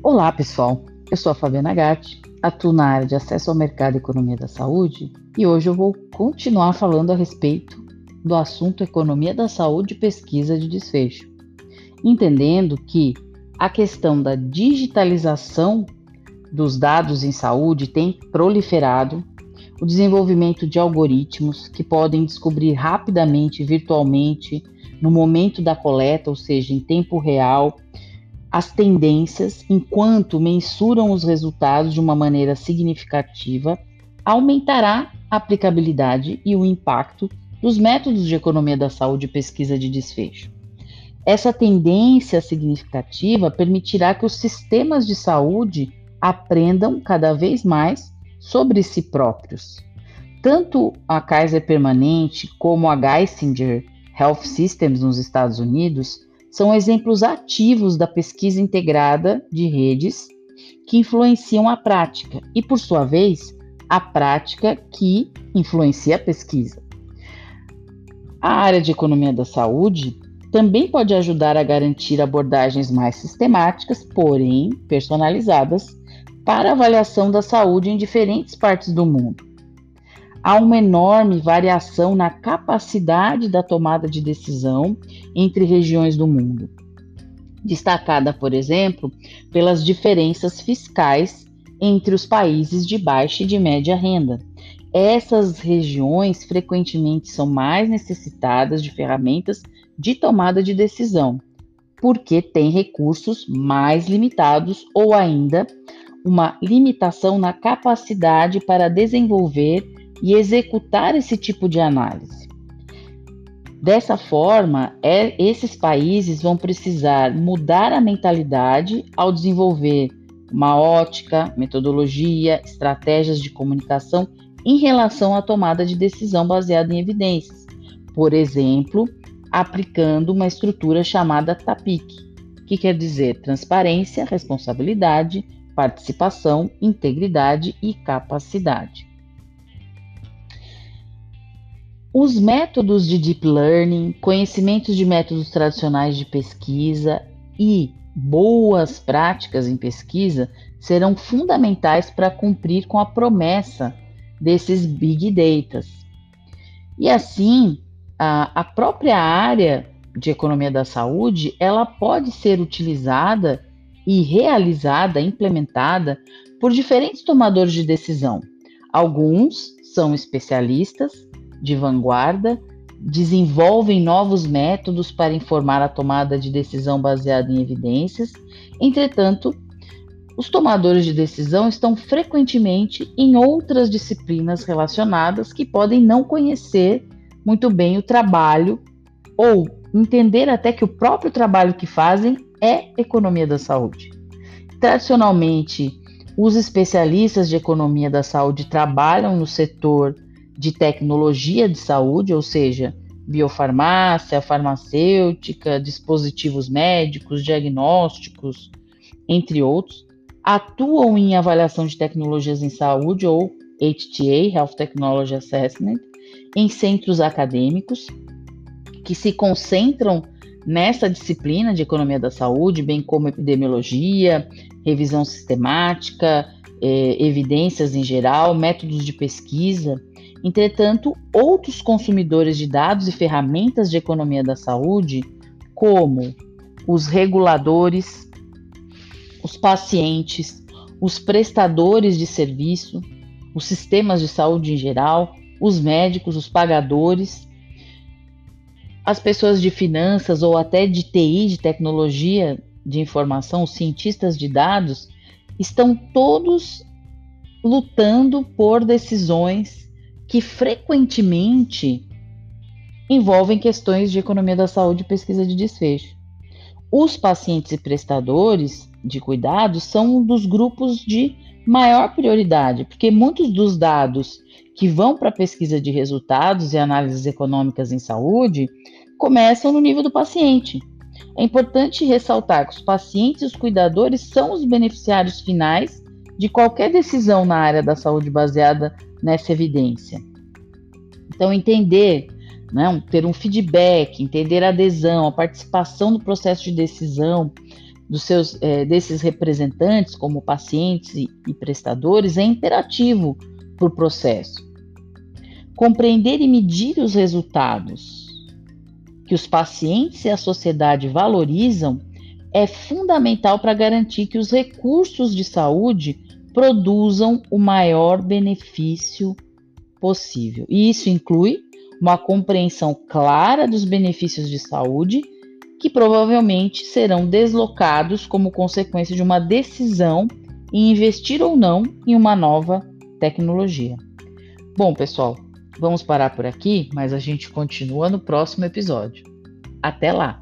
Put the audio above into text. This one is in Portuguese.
Olá, pessoal. Eu sou a Fabiana Gatti, atuo na área de acesso ao mercado e economia da saúde e hoje eu vou continuar falando a respeito do assunto economia da saúde e pesquisa de desfecho, entendendo que a questão da digitalização dos dados em saúde tem proliferado, o desenvolvimento de algoritmos que podem descobrir rapidamente, virtualmente, no momento da coleta, ou seja, em tempo real, as tendências enquanto mensuram os resultados de uma maneira significativa, aumentará a aplicabilidade e o impacto dos métodos de economia da saúde e pesquisa de desfecho. Essa tendência significativa permitirá que os sistemas de saúde aprendam cada vez mais sobre si próprios. Tanto a Kaiser Permanente como a Geisinger Health Systems nos Estados Unidos são exemplos ativos da pesquisa integrada de redes que influenciam a prática e, por sua vez, a prática que influencia a pesquisa. A área de economia da saúde também pode ajudar a garantir abordagens mais sistemáticas, porém personalizadas, para avaliação da saúde em diferentes partes do mundo. Há uma enorme variação na capacidade da tomada de decisão entre regiões do mundo, destacada, por exemplo, pelas diferenças fiscais entre os países de baixa e de média renda. Essas regiões frequentemente são mais necessitadas de ferramentas de tomada de decisão, porque têm recursos mais limitados ou ainda uma limitação na capacidade para desenvolver e executar esse tipo de análise. Dessa forma, é, esses países vão precisar mudar a mentalidade ao desenvolver uma ótica, metodologia, estratégias de comunicação em relação à tomada de decisão baseada em evidências. Por exemplo, aplicando uma estrutura chamada TAPIC, que quer dizer transparência, responsabilidade, participação, integridade e capacidade. Os métodos de deep learning, conhecimentos de métodos tradicionais de pesquisa e boas práticas em pesquisa serão fundamentais para cumprir com a promessa desses big data. E assim, a, a própria área de economia da saúde, ela pode ser utilizada e realizada, implementada por diferentes tomadores de decisão. Alguns são especialistas, de vanguarda, desenvolvem novos métodos para informar a tomada de decisão baseada em evidências. Entretanto, os tomadores de decisão estão frequentemente em outras disciplinas relacionadas que podem não conhecer muito bem o trabalho ou entender até que o próprio trabalho que fazem é economia da saúde. Tradicionalmente, os especialistas de economia da saúde trabalham no setor de tecnologia de saúde, ou seja, biofarmácia, farmacêutica, dispositivos médicos, diagnósticos, entre outros, atuam em avaliação de tecnologias em saúde ou HTA, Health Technology Assessment, em centros acadêmicos que se concentram nessa disciplina de economia da saúde, bem como epidemiologia, revisão sistemática, eh, evidências em geral, métodos de pesquisa Entretanto, outros consumidores de dados e ferramentas de economia da saúde, como os reguladores, os pacientes, os prestadores de serviço, os sistemas de saúde em geral, os médicos, os pagadores, as pessoas de finanças ou até de TI, de tecnologia de informação, os cientistas de dados, estão todos lutando por decisões que frequentemente envolvem questões de economia da saúde e pesquisa de desfecho. Os pacientes e prestadores de cuidados são um dos grupos de maior prioridade, porque muitos dos dados que vão para a pesquisa de resultados e análises econômicas em saúde começam no nível do paciente. É importante ressaltar que os pacientes e os cuidadores são os beneficiários finais de qualquer decisão na área da saúde baseada nessa evidência. Então, entender, né, ter um feedback, entender a adesão, a participação no processo de decisão, dos seus, é, desses representantes, como pacientes e, e prestadores, é imperativo para o processo. Compreender e medir os resultados que os pacientes e a sociedade valorizam é fundamental para garantir que os recursos de saúde produzam o maior benefício possível. E isso inclui uma compreensão clara dos benefícios de saúde que provavelmente serão deslocados como consequência de uma decisão em investir ou não em uma nova tecnologia. Bom, pessoal, vamos parar por aqui, mas a gente continua no próximo episódio. Até lá!